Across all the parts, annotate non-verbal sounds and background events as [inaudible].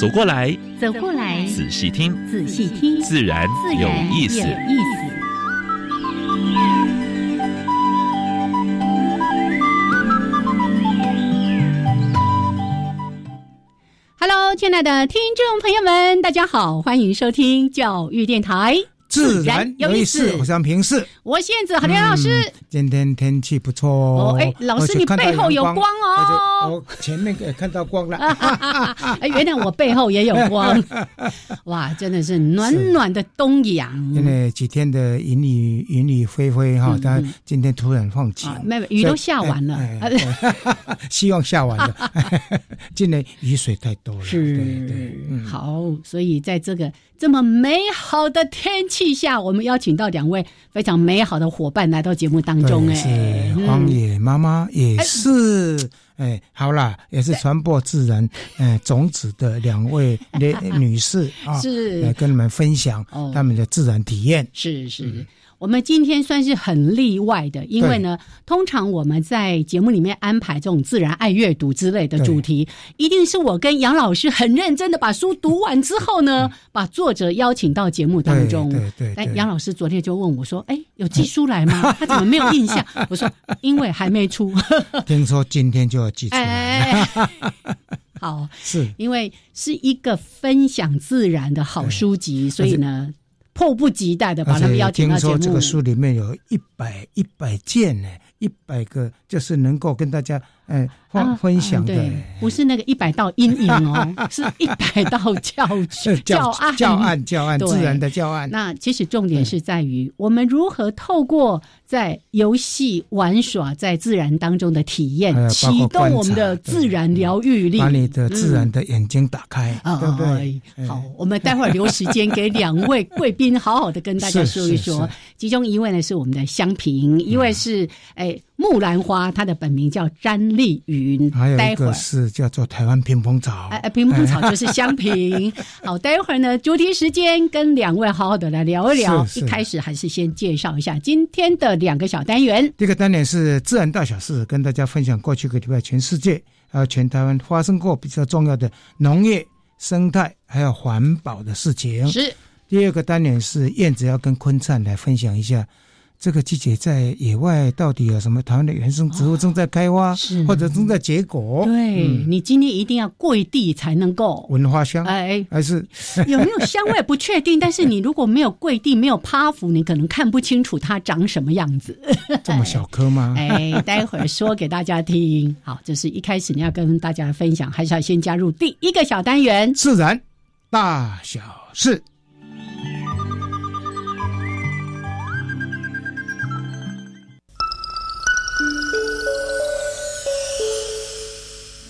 走过来，走过来，仔细听，仔细听，自然有意思。有意思。Hello，亲爱的听众朋友们，大家好，欢迎收听教育电台。自然有意思，我是平视，我现在何天老师。今天天气不错哦，哎，老师你背后有光哦，我前面也看到光了。[laughs] 哎，原来我背后也有光，[laughs] 哇，真的是暖暖的东阳。因为几天的云雨云雨霏霏哈，但今天突然放晴，没雨都下完了，希望下完了。今年雨水太多了，是，对对，好，所以在这个。这么美好的天气下，我们邀请到两位非常美好的伙伴来到节目当中。哎，是荒野妈妈，也是哎，好啦，也是传播自然哎种子的两位女女士啊，[laughs] 是来跟你们分享他们的自然体验。是是。我们今天算是很例外的，因为呢，通常我们在节目里面安排这种自然、爱阅读之类的主题，一定是我跟杨老师很认真的把书读完之后呢，把作者邀请到节目当中。对对。哎，杨老师昨天就问我说：“哎，有寄书来吗？[laughs] 他怎么没有印象？”我说：“因为还没出。[laughs] ”听说今天就要寄出来。[laughs] 好，是因为是一个分享自然的好书籍，所以呢。迫不及待的把他们邀请到节目。听说这个书里面有一百一百件呢，一百个就是能够跟大家。哎，分分享的不是那个一百道阴影哦，[laughs] 是一百道教 [laughs] 教案教案教案自然的教案。那其实重点是在于我们如何透过在游戏玩耍在自然当中的体验，启动我们的自然疗愈力，把你的自然的眼睛打开，对不对？好，我们待会儿留时间给两位贵宾好好的跟大家 [laughs] 说一说。其中一位呢是我们的香平，一位是哎木兰花，它的本名叫詹。丽云，还有一个是叫做台湾屏风草，哎，屏风草就是香瓶。[laughs] 好，待会儿呢，主题时间跟两位好好的来聊一聊。一开始还是先介绍一下今天的两个小单元。第一个单元是自然大小事，跟大家分享过去个礼拜全世界还有全台湾发生过比较重要的农业、生态还有环保的事情。是。第二个单元是燕子要跟坤灿来分享一下。这个季节在野外到底有什么台湾的原生植物正在开花，或者正在结果？对你今天一定要跪地才能够闻花香，哎，还是 [laughs] 有没有香味不确定。但是你如果没有跪地，没有趴伏，你可能看不清楚它长什么样子。[laughs] 这么小颗吗？[laughs] 哎，待会儿说给大家听。好，这是一开始你要跟大家分享，还是要先加入第一个小单元？自然大小事。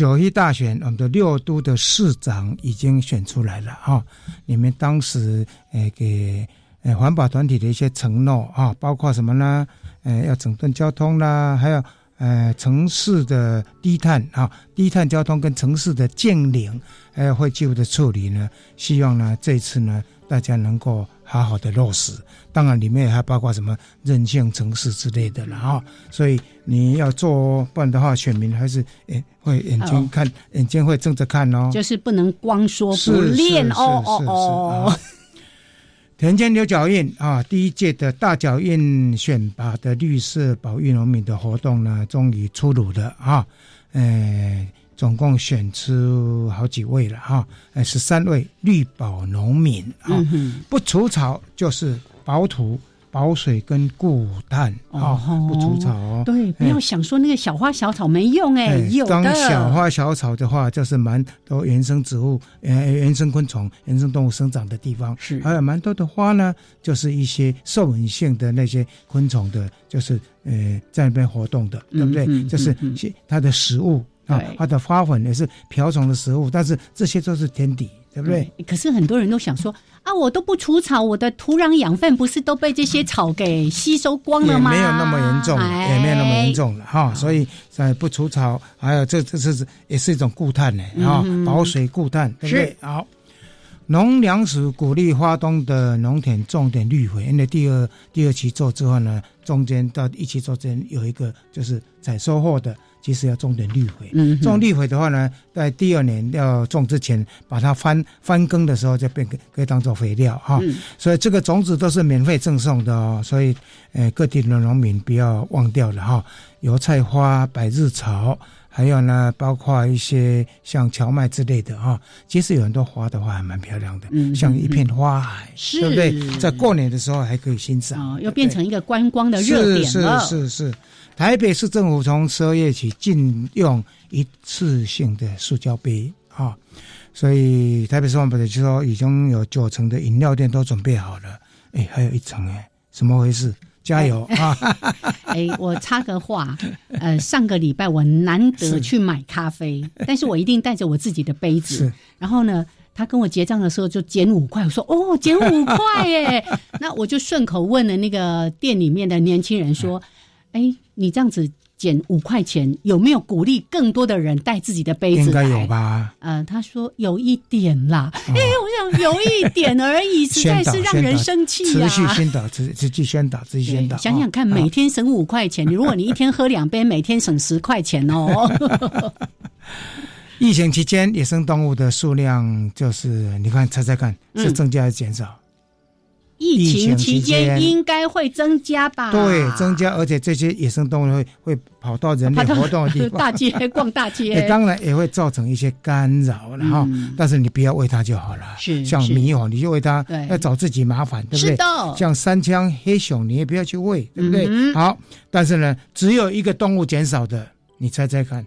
九一大选，我们的六都的市长已经选出来了哈。你们当时诶给诶环保团体的一些承诺啊，包括什么呢？诶，要整顿交通啦，还有呃城市的低碳啊，低碳交通跟城市的建零，还有会进入的处理呢。希望呢这次呢大家能够。好好的落实，当然里面还包括什么韧性城市之类的了哈。所以你要做，不然的话，选民还是诶会眼睛看，眼睛会睁着看哦。就是不能光说不练哦哦哦。田间有脚印啊，第一届的大脚印选拔的绿色保育农民的活动呢，终于出炉了啊，呃，总共选出好几位了哈，呃，十三位绿保农民啊，嗯，不除草就是保土、保水跟固碳啊，哦不除草哦。对，不要想说那个小花小草没用哎，有当小花小草的话，就是蛮多原生植物、呃原生昆虫、原生动物生长的地方。是还有蛮多的花呢，就是一些受稳性的那些昆虫的，就是呃在那边活动的，对不对？嗯嗯就是它的食物啊，它的花粉也是瓢虫的食物，但是这些都是天敌，对不对？对，可是很多人都想说啊，我都不除草，我的土壤养分不是都被这些草给吸收光了吗？没有那么严重，哎也没有那么严。重了哈。所以在不除草，还有这这是也是一种固碳呢啊嗯，保水固碳，对不对？好。农粮署鼓励花东的农田种点绿肥，因为第二第二期做之后呢，中间到一期做之间有一个就是采收获的，其实要种点绿肥。种绿肥的话呢，在第二年要种之前，把它翻翻耕的时候，就变可可以当做肥料哈。嗯所以这个种子都是免费赠送的哦，所以呃各地的农民不要忘掉了哈。油菜花、百日草，还有呢，包括一些像荞麦之类的哈。其实有很多花的话还蛮漂亮的，嗯像一片花海，是对不对？在过年的时候还可以欣赏。哦，又变成一个观光的热点是了。是是是，台北市政府从十二月起禁用一次性的塑胶杯啊，所以台北市环保局就说已经有九成的饮料店都准备好了，哎，还有一层哎，怎么回事？加油啊！[laughs] 哎，我插个话，呃，上个礼拜我难得去买咖啡，但是我一定带着我自己的杯子。然后呢，他跟我结账的时候就减五块，我说哦，减五块耶。[laughs] 那我就顺口问了那个店里面的年轻人说，哎，你这样子减五块钱，有没有鼓励更多的人带自己的杯子来？应该有吧？呃，他说有一点啦，哎、我想有一点而已，实在是让人生气呀、持续宣导，持持续宣导，持续宣导。想想看，啊每天省五块钱，你如果你一天喝两杯，每天省十块钱哦。[laughs] 疫情期间，野生动物的数量就是你看猜猜看，是嗯增加还是减少？疫情期间间应该会增加吧？对，增加，而且这些野生动物会会跑到人类活动的地方，[laughs] 大街逛大也街，[laughs] 当然也会造成一些干扰了哈。嗯但是你不要喂它就好了。是是像猕猴，你就喂它对，要找自己麻烦，对不对？是的，像山枪、黑熊，你也不要去喂，对不对？嗯好，但是呢，只有一个动物减少的，你猜猜看，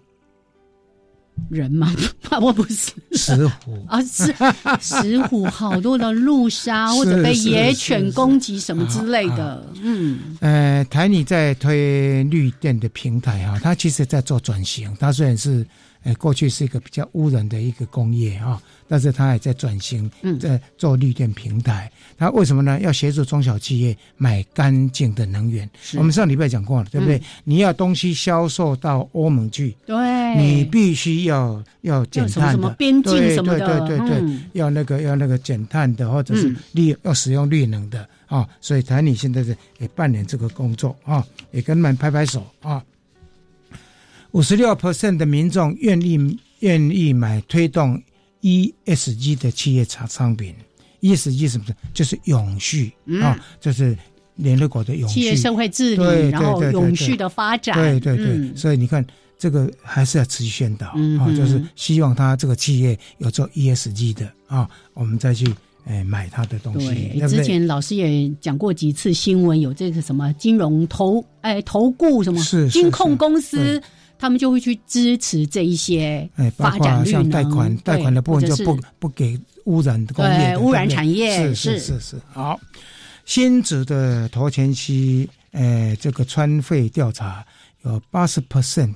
人吗？[laughs] 我不是石虎。啊，是石虎，好多的路杀或者被野犬攻击什么之类的，嗯，呃，台泥在推绿电的平台哈，它其实在做转型。它虽然是呃过去是一个比较污染的一个工业哈，但是它也在转型，嗯在做绿电平台。它为什么呢？要协助中小企业买干净的能源。我们上礼拜讲过了，对不对？嗯你要东西销售到欧盟去，对，你必须要要减要什么碳的。什么边境什么的，对对对对，嗯要那个要那个减碳的，或者是嗯绿、要使用绿能的啊，所以台里现在是也扮演这个工作啊，也跟他们拍拍手啊。五十六 percent 的民众愿意愿意买推动 ESG 的企业产商品，ESG 是什么？就是永续、嗯。啊，就是联合国的永续。企业社会治对理，然后永续的发展，对对对，嗯。所以你看这个还是要持续宣导、啊，就是希望他这个企业有做 ESG 的啊，我们再去诶、买他的东西，对，对对？之前老师也讲过几次新闻，有这个什么金融投哎投顾什么是是金控公司，他们就会去支持这一些发展绿能括像贷款贷款的部分就不不给污染工业污染产业是是是是是好。新竹的头前期，哎，这个川费调查有八十 percent，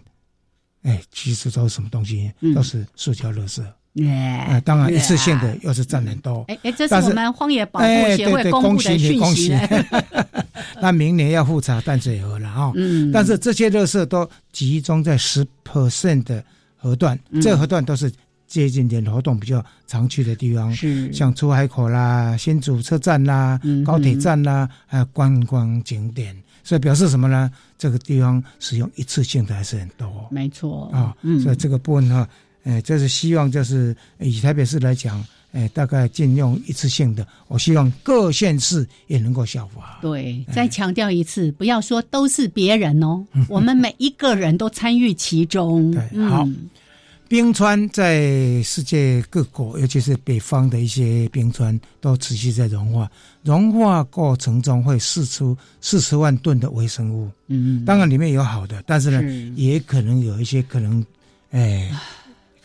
哎，其实都是什么东西？嗯都是塑胶垃圾。哎哎，当然一次性的又是占很多。哎哎，这是我们荒野保护哎，协会公布的恭喜你，恭喜讯息呢。你！[laughs] 那明年要复查淡水河了哈。嗯，但是这些垃圾都集中在十 percent 的河段，嗯这个河段都是接近人活动比较常去的地方，是像出海口啦、新竹车站啦、嗯高铁站啦，还有观光景点。所以表示什么呢？这个地方使用一次性的还是很多没错啊，嗯，所以这个部分呢，呃，就是希望就是以台北市来讲，哎，大概禁用一次性的。我希望各县市也能够效法。对，再强调一次，不要说都是别人哦，我们每一个人都参与其中。[laughs] 对，好。冰川在世界各国，尤其是北方的一些冰川，都持续在融化。融化过程中会释出四十万吨的微生物。嗯，当然里面有好的，但是呢，也可能有一些可能，哎。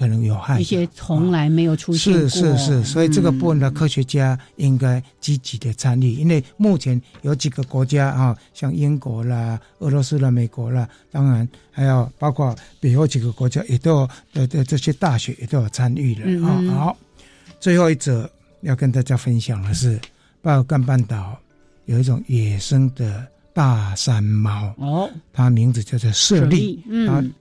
可能有害一些从来没有出现过，是是是，所以这个部分的科学家应该积极的参与，因为目前有几个国家啊，像英国啦、俄罗斯啦、美国啦，当然还有包括北欧几个国家，也都有的的这些大学也都有参与了啊。好，最后一则要跟大家分享的是，巴尔干半岛有一种野生的大山猫哦，它名字叫做舍利，嗯。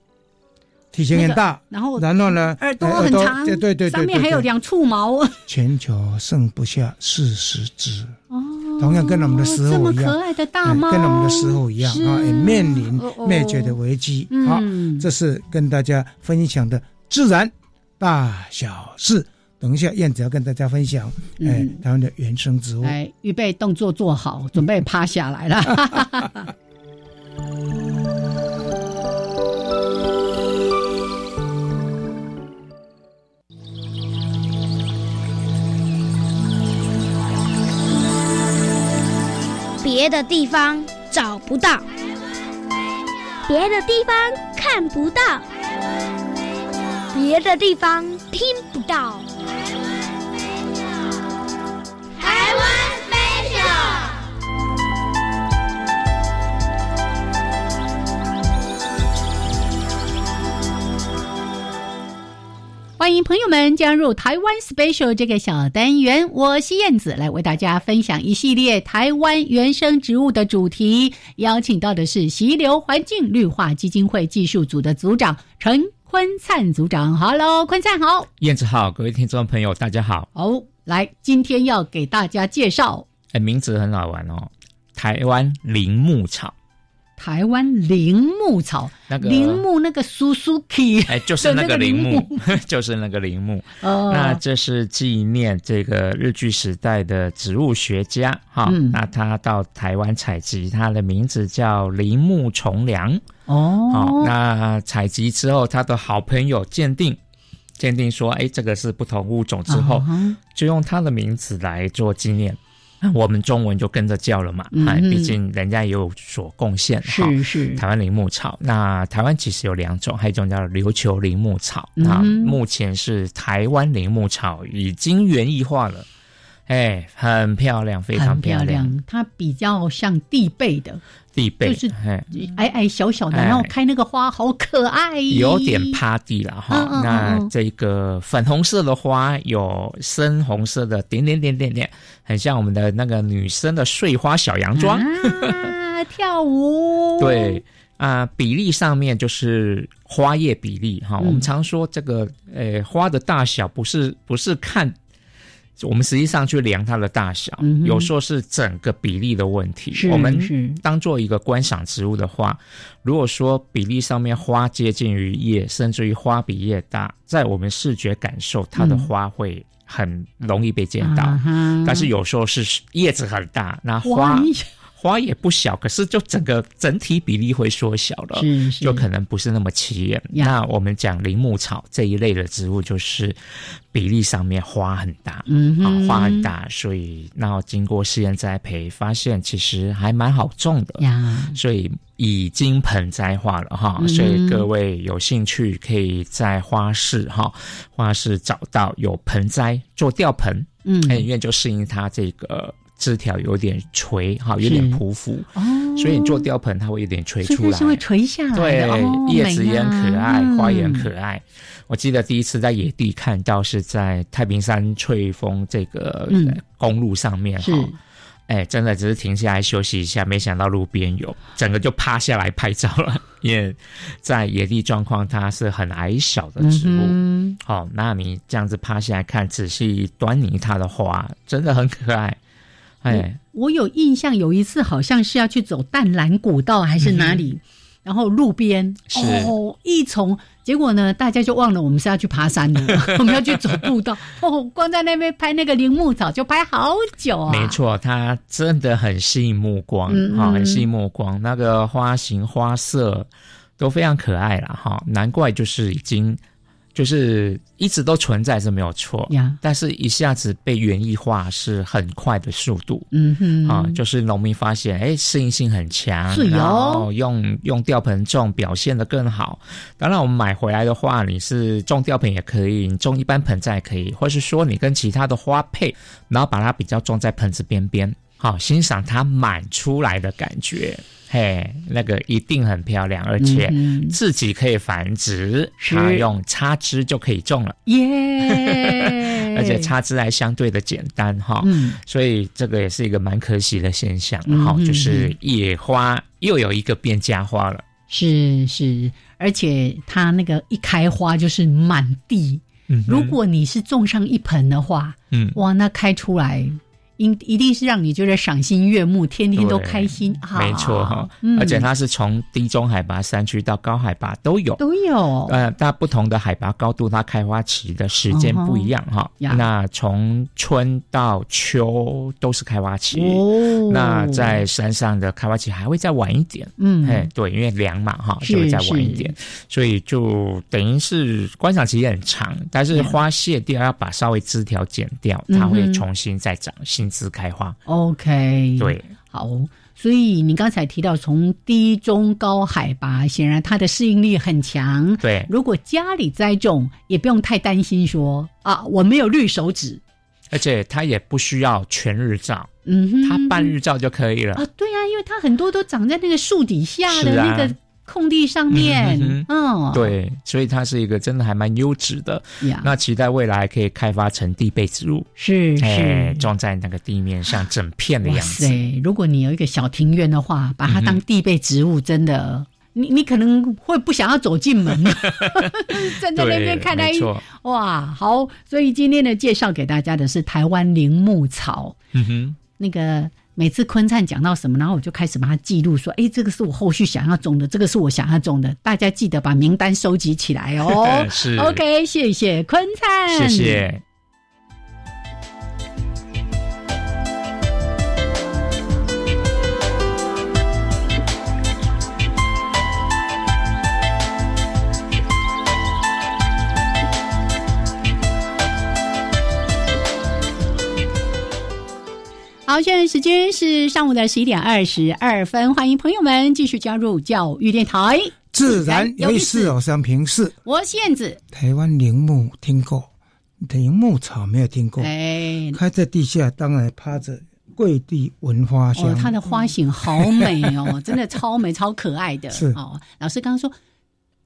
体型很大，然后然后呢，耳朵很长，对对对，上面还有两簇毛。全球剩不下四十只，哦，同样跟我们的石猴一样，可爱的大猫，跟我们的石猴一样啊，也面临灭绝的危机。好，这是跟大家分享的自然大小事。等一下，燕子要跟大家分享，哎，台湾的原生植物。来，预备动作做好，准备趴下来了。别的地方找不到，别的地方看不到，别的地方听不到。台湾飞鸟，台湾飞鸟。欢迎朋友们加入台湾 Special 这个小单元，我是燕子，来为大家分享一系列台湾原生植物的主题。邀请到的是溪流环境绿化基金会技术组的组长陈坤灿组长。Hello，坤灿好，燕子好，各位听众朋友大家好。哦，来，今天要给大家介绍，哎，名字很好玩哦，台湾铃木草。台湾铃木草，那个铃木那个 Suzuki，哎，就是那个铃木，[laughs] [laughs] 就是那个铃木。哦，那这是纪念这个日据时代的植物学家哈。那他到台湾采集，他的名字叫铃木重良。哦，好，那采集之后，他的好朋友鉴定，鉴定说，哎，这个是不同物种之后，就用他的名字来做纪念。[laughs] 我们中文就跟着叫了嘛，哎，毕竟人家也有所贡献。是是，台湾铃木草，那台湾其实有两种，还有一种叫琉球铃木草。那目前是台湾铃木草已经园艺化了，哎，很漂亮，非常漂亮。它比较像地被的。地贝就是矮矮小小的，然后开那个花好可爱，有点趴地了哈。那这个粉红色的花有深红色的点点点点点，很像我们的那个女生的碎花小洋装，跳舞。[laughs] 对啊，比例上面就是花叶比例哈。我们常说这个呃花的大小不是不是看。我们实际上去量它的大小，有时候是整个比例的问题。我们当做一个观赏植物的话，如果说比例上面花接近于叶，甚至于花比叶大，在我们视觉感受，它的花会很容易被见到。但是有时候是叶子很大，那花。花也不小，可是就整个整体比例会缩小了，就可能不是那么起眼。那我们讲铃木草这一类的植物，就是比例上面花很大，嗯，啊，花很大，所以那经过试验栽培，发现其实还蛮好种的呀，所以已经盆栽化了哈。所以各位有兴趣，可以在花市哈，花市找到有盆栽做吊盆，嗯，因为就适应它这个。枝条有点垂，哈，有点匍匐，哦，所以你做吊盆，它会有点垂出来，是会垂下来，对，叶子也很可爱，花也很可爱。我记得第一次在野地看到是在太平山翠峰这个公路上面，哈，哎，真的只是停下来休息一下，没想到路边有，整个就趴下来拍照了。因为在野地状况，它是很矮小的植物，好，那你这样子趴下来看，仔细端倪它的花，真的很可爱。哎，我有印象，有一次好像是要去走淡蓝古道还是哪里，然后路边哦一丛，结果呢，大家就忘了我们是要去爬山的，[laughs] 我们要去走步道。哦，光在那边拍那个铃木草就拍好久啊。没错，它真的很吸引目光啊，很吸引目光，那个花型花色都非常可爱了哈，难怪就是已经。就是一直都存在是没有错呀，但是一下子被园艺化是很快的速度，嗯哼。啊，就是农民发现哎适应性很强，然后用用吊盆种表现的更好。当然我们买回来的话，你是种吊盆也可以，你种一般盆栽也可以，或是说你跟其他的花配，然后把它比较种在盆子边边，好欣赏它满出来的感觉。嘿，那个一定很漂亮，而且自己可以繁殖，它用插枝就可以种了。耶！[laughs] 而且插枝还相对的简单哈，所以这个也是一个蛮可喜的现象哈，就是野花又有一个变家花了。是是，而且它那个一开花就是满地，如果你是种上一盆的话，嗯，哇，那开出来。一一定是让你觉得赏心悦目，天天都开心。没错哈，而且它是从低中海拔山区到高海拔都有，都有。呃，它不同的海拔高度，它开花期的时间不一样哈。那从春到秋都是开花期。哦。那在山上的开花期还会再晚一点。嗯。哎，对，因为凉嘛哈，就会再晚一点，所以就等于是观赏期也很长。但是花谢掉要把稍微枝条剪掉，它会重新再长新。枝开花，OK，对，好，所以你刚才提到从低、中、高海拔，显然它的适应力很强。对，如果家里栽种，也不用太担心说啊，我没有绿手指，而且它也不需要全日照，嗯，它半日照就可以了。啊。对啊，因为它很多都长在那个树底下的那个。空地上面，嗯，对，所以它是一个真的还蛮优质的。那期待未来可以开发成地被植物，是是，装在那个地面上整片的样子。对，如果你有一个小庭院的话，把它当地被植物，真的，你你可能会不想要走进门，站 [laughs] 在那边看它。哇，好，所以今天的介绍给大家的是台湾铃木草。嗯哼，那个。每次坤灿讲到什么，然后我就开始把它记录，说：“哎，这个是我后续想要种的，这个是我想要种的。”大家记得把名单收集起来哦。[laughs] 是，OK，谢谢坤灿，谢谢。好，现在时间是上午的十一点二十二分，欢迎朋友们继续加入教育电台。自然有意思，我是平视，我是燕子。台湾铃木听过，铃木草没有听过。哎，开在地下，当然趴着跪地闻花香。它的花型好美哦，[laughs] 真的超美、超可爱的。是哦，老师刚刚说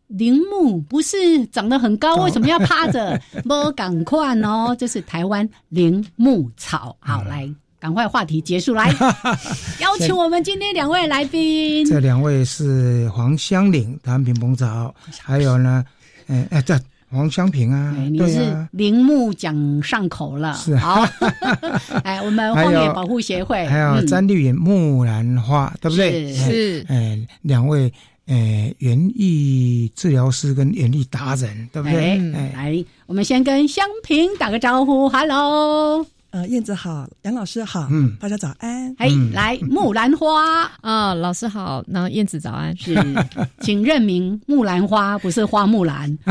铃木不是长得很高，为什么要趴着？[laughs] 不赶快哦，这是台湾铃木草。好来。赶快话题结束来，[laughs] 邀请我们今天两位来宾。这两位是黄香岭谭平鹏草，还有呢，哎哎，这黄香平啊，你是铃木讲上口了，是好。[laughs] 哎，我们荒野保护协会，还有詹绿云木兰花，对不对？是，哎，两位哎园艺治疗师跟园艺达人，对不对？哎，来，我们先跟香平打个招呼，Hello。呃，燕子好，杨老师好，嗯，大家早安。哎，来木兰花啊，老师好，那燕子早安，是，[laughs] 请认明木兰花不是花木兰。[laughs]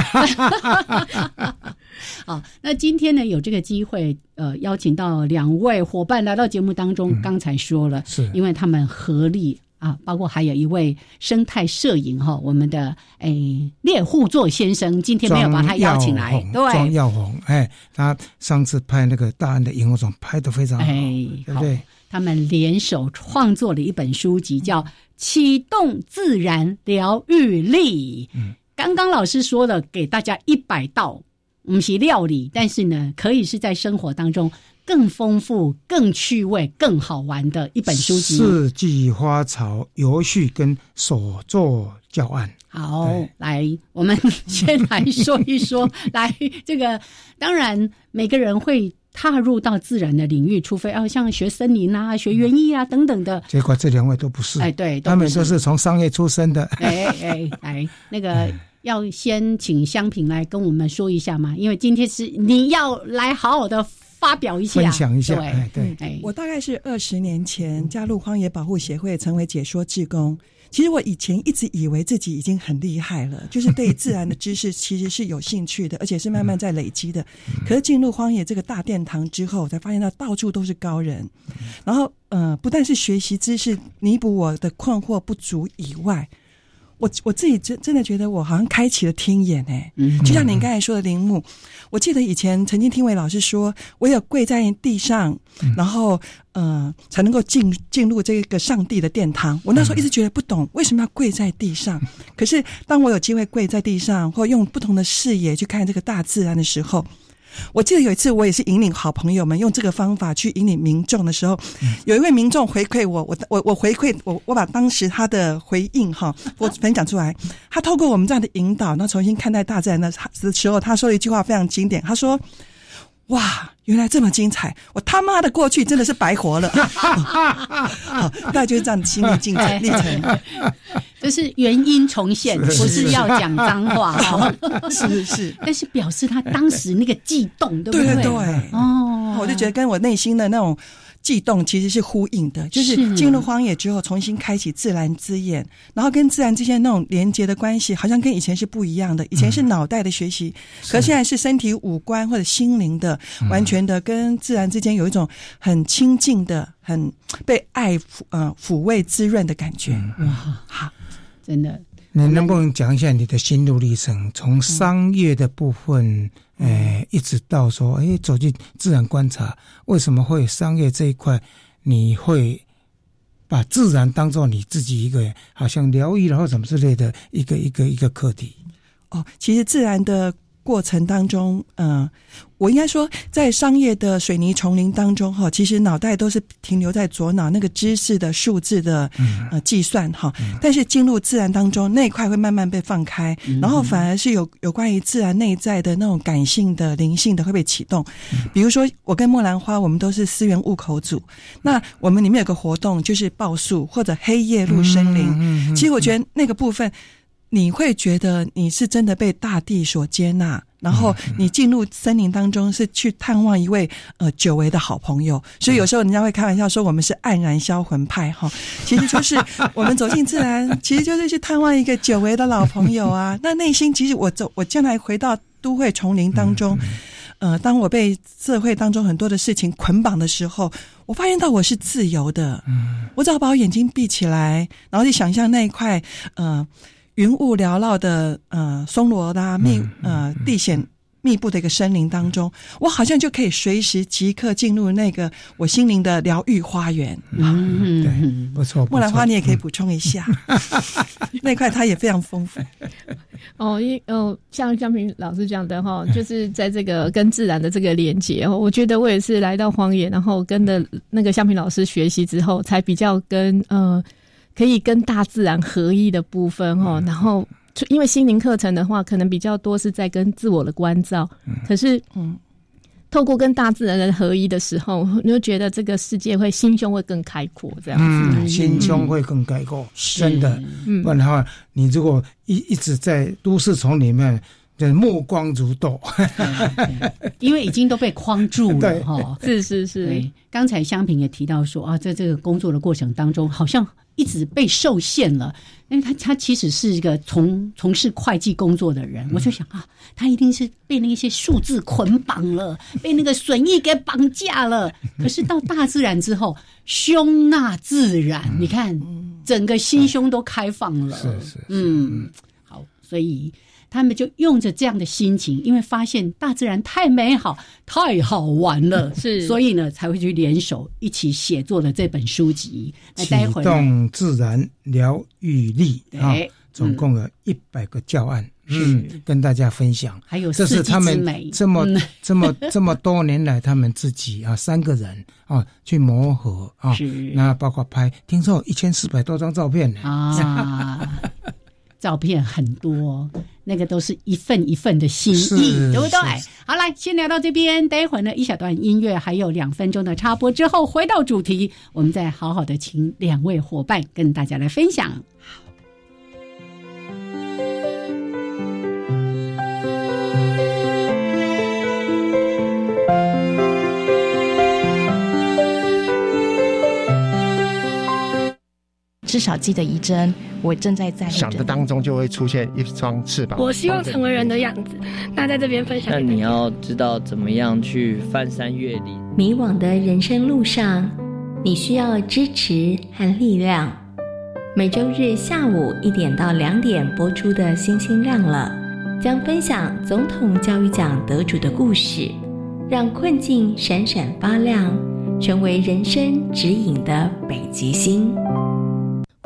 好，那今天呢有这个机会，呃，邀请到两位伙伴来到节目当中，刚才说了，是因为他们合力。啊，包括还有一位生态摄影哈，我们的诶猎户座先生，今天没有把他邀请来，对，庄耀红，哎，他上次拍那个大安的萤火虫拍的非常好，对不对？他们联手创作了一本书籍，叫《启动自然疗愈力》。嗯，刚刚老师说了，给大家一百道，不是料理，但是呢，可以是在生活当中。更丰富、更趣味、更好玩的一本书籍，《四季花草游序》跟所作教案。好，来，我们先来说一说。[laughs] 来，这个当然每个人会踏入到自然的领域，除非要像学森林啊、学园艺啊等等的。结果这两位都不是，哎，对，他们都是从商业出身的。哎哎哎，那个 [laughs] 要先请香平来跟我们说一下嘛，因为今天是你要来好好的发表一下，分享一下。对对，我大概是二十年前加入荒野保护协会，成为解说志工。其实我以前一直以为自己已经很厉害了，[laughs] 就是对自然的知识其实是有兴趣的，而且是慢慢在累积的。可是进入荒野这个大殿堂之后，我才发现到到处都是高人。然后，呃，不但是学习知识，弥补我的困惑不足以外。我我自己真真的觉得我好像开启了天眼哎，就像您刚才说的铃木，我记得以前曾经听韦老师说，唯有跪在地上，然后呃才能够进进入这个上帝的殿堂。我那时候一直觉得不懂为什么要跪在地上，可是当我有机会跪在地上，或用不同的视野去看这个大自然的时候。我记得有一次，我也是引领好朋友们用这个方法去引领民众的时候，有一位民众回馈我，我我我回馈我，我把当时他的回应哈，[laughs] 我分享出来。他透过我们这样的引导，那重新看待大自然的的时候，他说了一句话非常经典，他说。哇，原来这么精彩！我他妈的过去真的是白活了。[laughs] 好，大概就是这样的心理进程历程，[laughs] 就是原因重现，不是要讲脏话。是 [laughs] 是，但是表示他当时那个悸动，对不对？对对。哦，我就觉得跟我内心的那种。悸动其实是呼应的，就是进入荒野之后，重新开启自然之眼，然后跟自然之间那种连接的关系，好像跟以前是不一样的。以前是脑袋的学习，可现在是身体五官或者心灵的，完全的跟自然之间有一种很亲近的、很被爱抚呃抚慰滋润的感觉。哇，好，真的。你能不能讲一下你的心路历程？从商业的部分。哎，一直到说，哎，走进自然观察，为什么会商业这一块？你会把自然当做你自己一个好像疗愈然后什么之类的一个一个一个课题？哦，其实自然的。过程当中，嗯，我应该说，在商业的水泥丛林当中，哈，其实脑袋都是停留在左脑那个知识的数字的呃计算，哈。但是进入自然当中，那一块会慢慢被放开，然后反而是有有关于自然内在的那种感性的灵性的会被启动。比如说，我跟莫兰花，我们都是思源物口组，那我们里面有个活动就是报数或者黑夜入森林。其实我觉得那个部分。你会觉得你是真的被大地所接纳，然后你进入森林当中是去探望一位呃久违的好朋友，所以有时候人家会开玩笑说我们是黯然销魂派哈，[laughs] 其实就是我们走进自然，其实就是去探望一个久违的老朋友啊。[laughs] 那内心其实我走，我将来回到都会丛林当中，呃，当我被社会当中很多的事情捆绑的时候，我发现到我是自由的，嗯，我只要把我眼睛闭起来，然后去想象那一块，呃。云雾缭绕的呃松罗拉密呃地险密布的一个森林当中，我好像就可以随时即刻进入那个我心灵的疗愈花园。嗯，对，不错。木兰花，你也可以补充一下，[laughs] 那块它也非常丰富。[laughs] 哦，因哦，像江平老师讲的哈，就是在这个跟自然的这个连接哦，我觉得我也是来到荒野，然后跟的那个香平老师学习之后，才比较跟呃。可以跟大自然合一的部分哈，然后因为心灵课程的话，可能比较多是在跟自我的关照。可是，嗯，透过跟大自然的合一的时候，你就觉得这个世界会心胸会更开阔，这样子，心胸会更开阔，真的。不然的话，你如果一一直在都市丛里面，就目光如豆，[laughs] 因为已经都被框住了哈。是是是，刚才香平也提到说啊，在这个工作的过程当中，好像。一直被受限了，因为他他其实是一个从从事会计工作的人，我就想啊，他一定是被那些数字捆绑了，[laughs] 被那个损益给绑架了。可是到大自然之后，[laughs] 胸纳自然，你看整个心胸都开放了。是是，嗯，好，所以。他们就用着这样的心情，因为发现大自然太美好、太好玩了，[laughs] 是，所以呢才会去联手一起写作的这本书籍。启动自然疗愈力啊，总共有一百个教案，嗯，跟大家分享。还有这是他们这么 [laughs] 这么这么多年来，他们自己啊三个人啊去磨合啊，那包括拍，听说一千四百多张照片呢。啊。[laughs] 照片很多，那个都是一份一份的心意，对不对？好，来先聊到这边，待会儿呢一小段音乐，还有两分钟的插播之后，回到主题，我们再好好的请两位伙伴跟大家来分享。至少记得一针，我正在在想的当中就会出现一双翅膀。我希望成为人的样子。那在这边分享，那你要知道怎么样去翻山越岭。迷惘的人生路上，你需要支持和力量。每周日下午一点到两点播出的《星星亮了》，将分享总统教育奖得主的故事，让困境闪闪发亮，成为人生指引的北极星。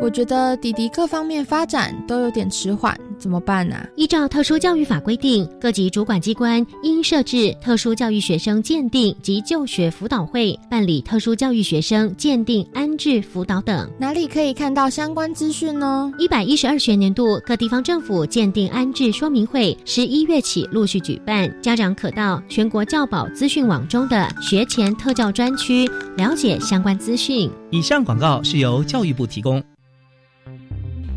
我觉得弟弟各方面发展都有点迟缓，怎么办呢？依照特殊教育法规定，各级主管机关应设置特殊教育学生鉴定及就学辅导会，办理特殊教育学生鉴定、安置、辅导等。哪里可以看到相关资讯呢？一百一十二学年度各地方政府鉴定安置说明会，十一月起陆续举办，家长可到全国教保资讯网中的学前特教专区了解相关资讯。以上广告是由教育部提供。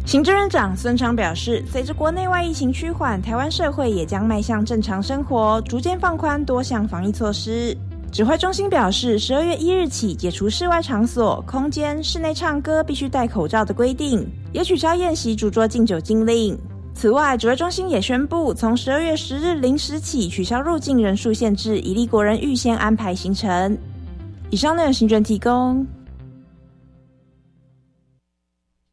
行政院长孙昌表示，随着国内外疫情趋缓，台湾社会也将迈向正常生活，逐渐放宽多项防疫措施。指挥中心表示，十二月一日起解除室外场所、空间、室内唱歌必须戴口罩的规定，也取消宴席、主桌敬酒禁令。此外，指挥中心也宣布，从十二月十日零时起取消入境人数限制，以利国人预先安排行程。以上内容行政提供。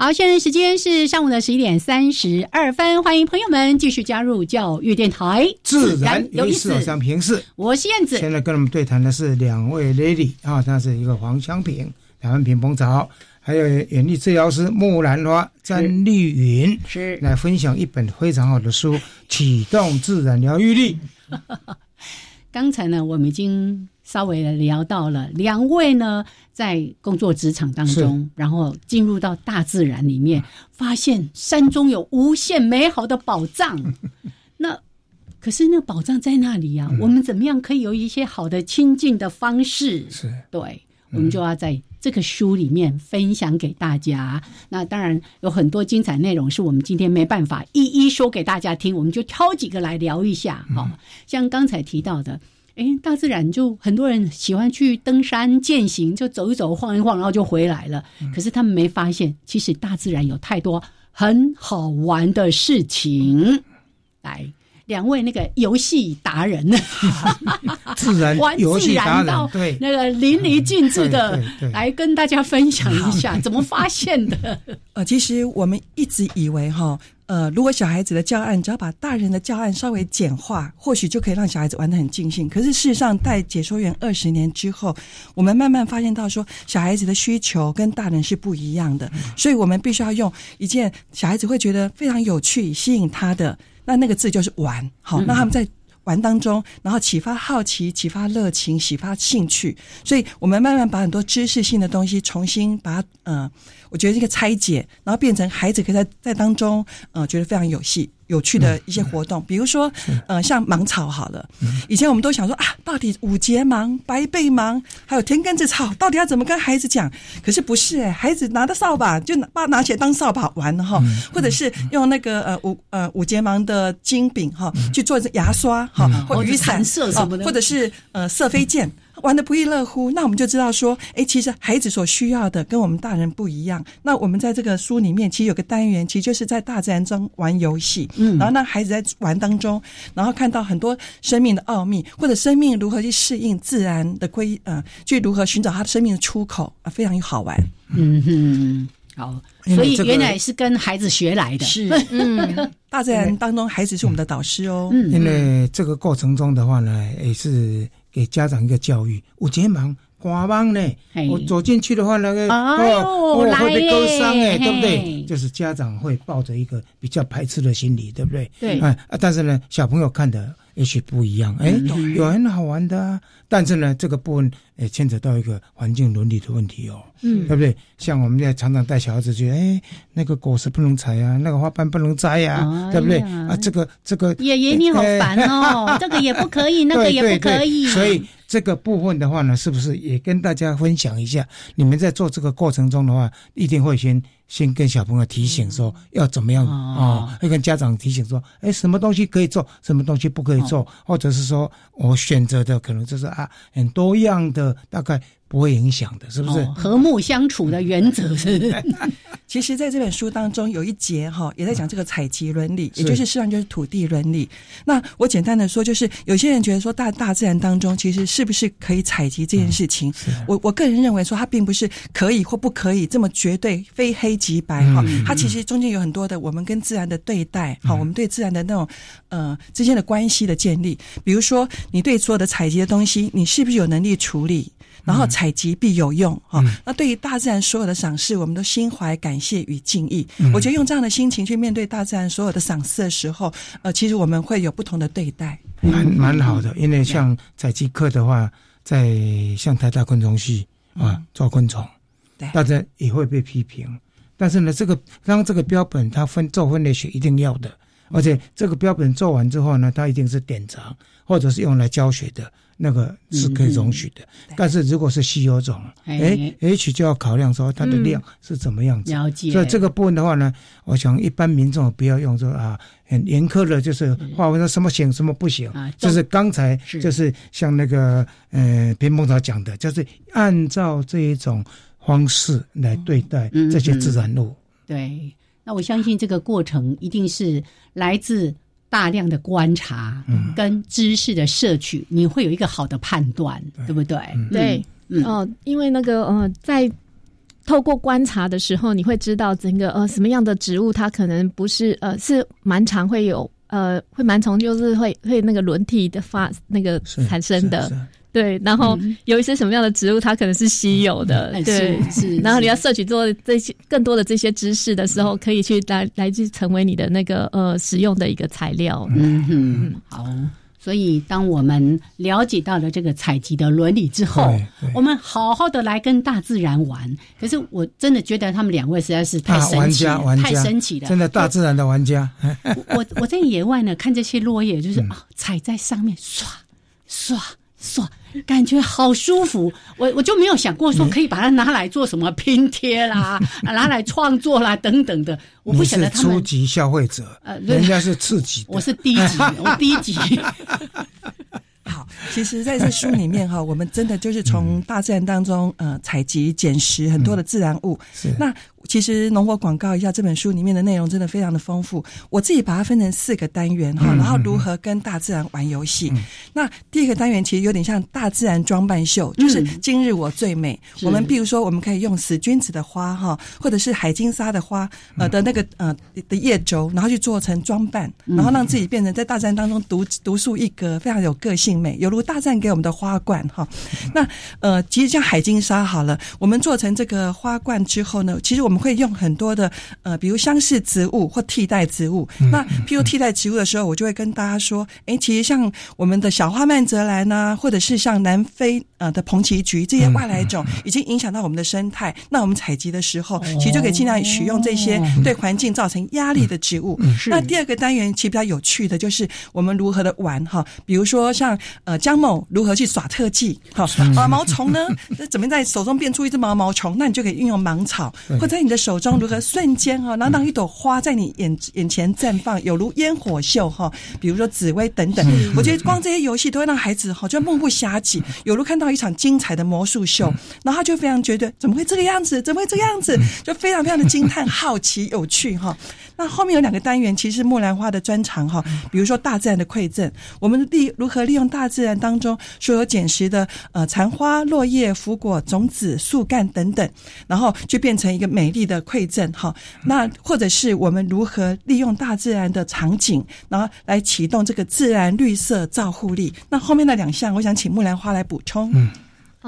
好，现在时间是上午的十一点三十二分，欢迎朋友们继续加入教育电台，自然有意思，想平视。我是燕子。现在跟我们对谈的是两位 lady 啊，她是一个黄香萍，两位屏风草，还有眼力治疗师木兰花詹丽云，是来分享一本非常好的书《启动自然疗愈力》。[laughs] 刚才呢，我们已经稍微的聊到了两位呢。在工作职场当中，然后进入到大自然里面，发现山中有无限美好的宝藏。[laughs] 那可是那宝藏在那里呀？我们怎么样可以有一些好的亲近的方式？是对，我们就要在这个书里面分享给大家。那当然有很多精彩内容是我们今天没办法一一说给大家听，我们就挑几个来聊一下。好像刚才提到的。哎，大自然就很多人喜欢去登山践行，就走一走、晃一晃，然后就回来了。可是他们没发现，其实大自然有太多很好玩的事情。来，两位那个游戏达人，[laughs] [laughs] 自然游戏达人，对那个淋漓尽致的来跟大家分享一下 [laughs] 怎么发现的。呃，其实我们一直以为哈。呃，如果小孩子的教案只要把大人的教案稍微简化，或许就可以让小孩子玩得很尽兴。可是事实上，在解说员二十年之后，我们慢慢发现到说，小孩子的需求跟大人是不一样的，所以我们必须要用一件小孩子会觉得非常有趣、吸引他的那那个字就是玩。好，那他们在。玩当中，然后启发好奇，启发热情，启发兴趣。所以我们慢慢把很多知识性的东西重新把它，呃，我觉得这个拆解，然后变成孩子可以在在当中，呃，觉得非常有戏。有趣的一些活动，比如说，呃，像芒草好了。以前我们都想说啊，到底五节芒、白背芒，还有田根子草，到底要怎么跟孩子讲？可是不是哎，孩子拿着扫把就拿把拿起来当扫把玩哈，或者是用那个呃五呃五节芒的金饼哈去做牙刷哈，或雨伞射什么的，或者是呃射飞剑。玩的不亦乐乎，那我们就知道说，哎，其实孩子所需要的跟我们大人不一样。那我们在这个书里面，其实有个单元，其实就是在大自然中玩游戏，嗯，然后让孩子在玩当中，然后看到很多生命的奥秘，或者生命如何去适应自然的规，呃，去如何寻找他的生命的出口啊，非常好玩。嗯哼，好，所以原来是跟孩子学来的。是，[laughs] 嗯，大自然当中，孩子是我们的导师哦。嗯，因为这个过程中的话呢，也是给家长一个教育。有钱忙。赶忙呢？我走进去的话，那个哦，会被割伤哎，对不对？就是家长会抱着一个比较排斥的心理，对不对？对，啊，但是呢，小朋友看的也许不一样，哎，有很好玩的。但是呢，这个部分也牵扯到一个环境伦理的问题哦，嗯，对不对？像我们在常常带小孩子去，哎，那个果实不能采啊，那个花瓣不能摘呀，对不对？啊，这个这个爷爷你好烦哦，这个也不可以，[laughs] 那个也不可以，所以。这个部分的话呢，是不是也跟大家分享一下？你们在做这个过程中的话，一定会先先跟小朋友提醒说要怎么样啊？会跟家长提醒说，哎，什么东西可以做，什么东西不可以做，或者是说我选择的可能就是啊很多样的，大概不会影响的，是不是？和睦相处的原则是。[laughs] 其实，在这本书当中有一节哈，也在讲这个采集伦理，也就是实际上就是土地伦理。那我简单的说，就是有些人觉得说大大自然当中，其实是不是可以采集这件事情？我我个人认为说，它并不是可以或不可以这么绝对，非黑即白哈。它其实中间有很多的我们跟自然的对待，哈，我们对自然的那种呃之间的关系的建立。比如说，你对所有的采集的东西，你是不是有能力处理？然后采集必有用哈。那对于大自然所有的赏识，我们都心怀感谢与敬意。我觉得用这样的心情去面对大自然所有的赏识的时候，呃，其实我们会有不同的对待。蛮蛮好的，因为像采集课的话，在像台大昆虫系啊抓昆虫，大家也会被批评。但是呢，这个当这个标本它分做分类学一定要的，而且这个标本做完之后呢，它一定是典藏或者是用来教学的。那个是可以容许的，但是如果是稀有种，哎，H 就要考量说它的量是怎么样子。了解。所以这个部分的话呢，我想一般民众不要用说啊很严苛的，就是划分说什么行什么不行。啊，就是刚才就是像那个呃边梦草讲的，就是按照这一种方式来对待这些自然物。对，那我相信这个过程一定是来自。大量的观察跟知识的摄取，你会有一个好的判断，对。不对？对，哦，因为那个呃，在透过观察的时候，你会知道整个呃什么样的植物，它可能不是呃是蛮常会有呃会蛮虫就是会会那个轮替的发那个产生的。对，然后有一些什么样的植物，它可能是稀有的，对，是。然后你要摄取做这些更多的这些知识的时候，可以去来来去成为你的那个呃使用的一个材料。嗯哼，好。所以当我们了解到了这个采集的伦理之后，我们好好的来跟大自然玩。可是我真的觉得他们两位实在是太神奇，太神奇了，真的大自然的玩家。我我在野外呢，看这些落叶，就是啊，踩在上面，唰唰唰。感觉好舒服，我我就没有想过说可以把它拿来做什么拼贴啦，[laughs] 拿来创作啦等等的。我不晓得他们初级消费者，呃，人家是次级，我是低级，[laughs] 我低级。[laughs] 好，其实在这书里面哈，我们真的就是从大自然当中呃采集捡拾很多的自然物。是那。其实，农我广告一下这本书里面的内容真的非常的丰富。我自己把它分成四个单元哈，然后如何跟大自然玩游戏。那第一个单元其实有点像大自然装扮秀，就是今日我最美。我们比如说，我们可以用死君子的花哈，或者是海金沙的花呃的那个呃的叶轴，然后去做成装扮，然后让自己变成在大自然当中独独树一格，非常有个性美，犹如大自然给我们的花冠哈。那呃，其实像海金沙好了，我们做成这个花冠之后呢，其实我们会用很多的呃，比如相似植物或替代植物。那譬如替代植物的时候，我就会跟大家说，哎，其实像我们的小花曼泽兰呐，或者是像南非呃的蓬奇菊这些外来种，已经影响到我们的生态。那我们采集的时候，其实就可以尽量使用这些对环境造成压力的植物。那第二个单元其实比较有趣的就是我们如何的玩哈，比如说像呃江某如何去耍特技，好啊毛虫呢，怎么在手中变出一只毛毛虫？那你就可以运用芒草，或在你的手中如何瞬间哈，然后让一朵花在你眼眼前绽放，有如烟火秀哈。比如说紫薇等等，我觉得光这些游戏都会让孩子哈，就目不暇接，有如看到一场精彩的魔术秀，然后他就非常觉得怎么会这个样子，怎么会这个样子，就非常非常的惊叹、好奇、有趣哈。那后面有两个单元，其实木兰花的专长哈，比如说大自然的馈赠，我们利如何利用大自然当中所有捡拾的呃残花、落叶、腐果、种子、树干等等，然后就变成一个美丽的馈赠哈。那或者是我们如何利用大自然的场景，然后来启动这个自然绿色照护力。那后面那两项，我想请木兰花来补充。嗯。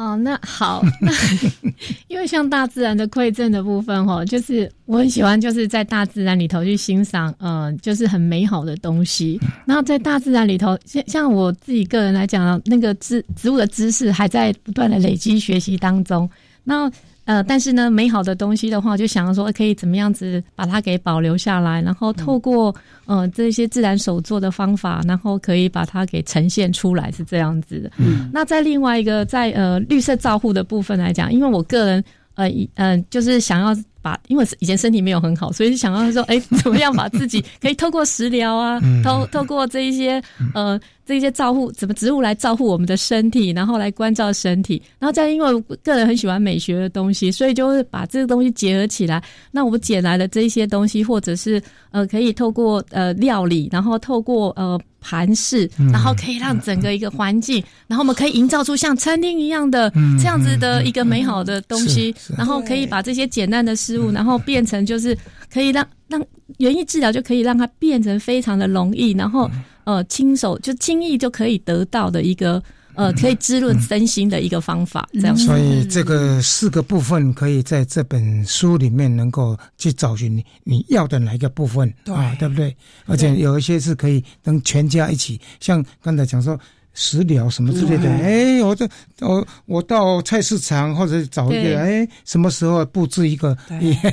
哦，那好，那 [laughs] 因为像大自然的馈赠的部分哦，就是我很喜欢，就是在大自然里头去欣赏，嗯，就是很美好的东西。然后在大自然里头，像像我自己个人来讲，那个植植物的知识还在不断的累积学习当中。那呃，但是呢，美好的东西的话，就想要说可以怎么样子把它给保留下来，然后透过呃这些自然手作的方法，然后可以把它给呈现出来，是这样子的。嗯，那在另外一个在呃绿色照护的部分来讲，因为我个人呃嗯就是想要。把，因为以前身体没有很好，所以想要说，哎，怎么样把自己可以透过食疗啊，透透过这一些呃这一些照护，怎么植物来照护我们的身体，然后来关照身体，然后再因为个人很喜欢美学的东西，所以就会把这个东西结合起来。那我们捡来的这一些东西，或者是呃可以透过呃料理，然后透过呃。盘饰，然后可以让整个一个环境，然后我们可以营造出像餐厅一样的这样子的一个美好的东西，然后可以把这些简单的事物，然后变成就是可以让让园艺治疗就可以让它变成非常的容易，然后呃亲手就轻易就可以得到的一个。呃，可以滋润身心的一个方法，这样。所以这个四个部分可以在这本书里面能够去找寻你你要的哪一个部分啊，对不对？而且有一些是可以跟全家一起，像刚才讲说食疗什么之类的。哎，我这我我到菜市场或者找一个，哎，什么时候布置一个，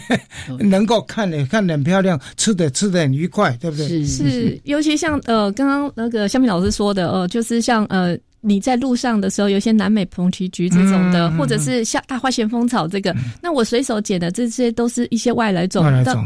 [laughs] 能够看的看的很漂亮，吃的吃的很愉快，对不对？是是，尤其像呃，刚刚那个香平老师说的，呃，就是像呃。你在路上的时候，有些南美蓬皮菊这种的，或者是像大花咸丰草这个，那我随手捡的这些都是一些外来种。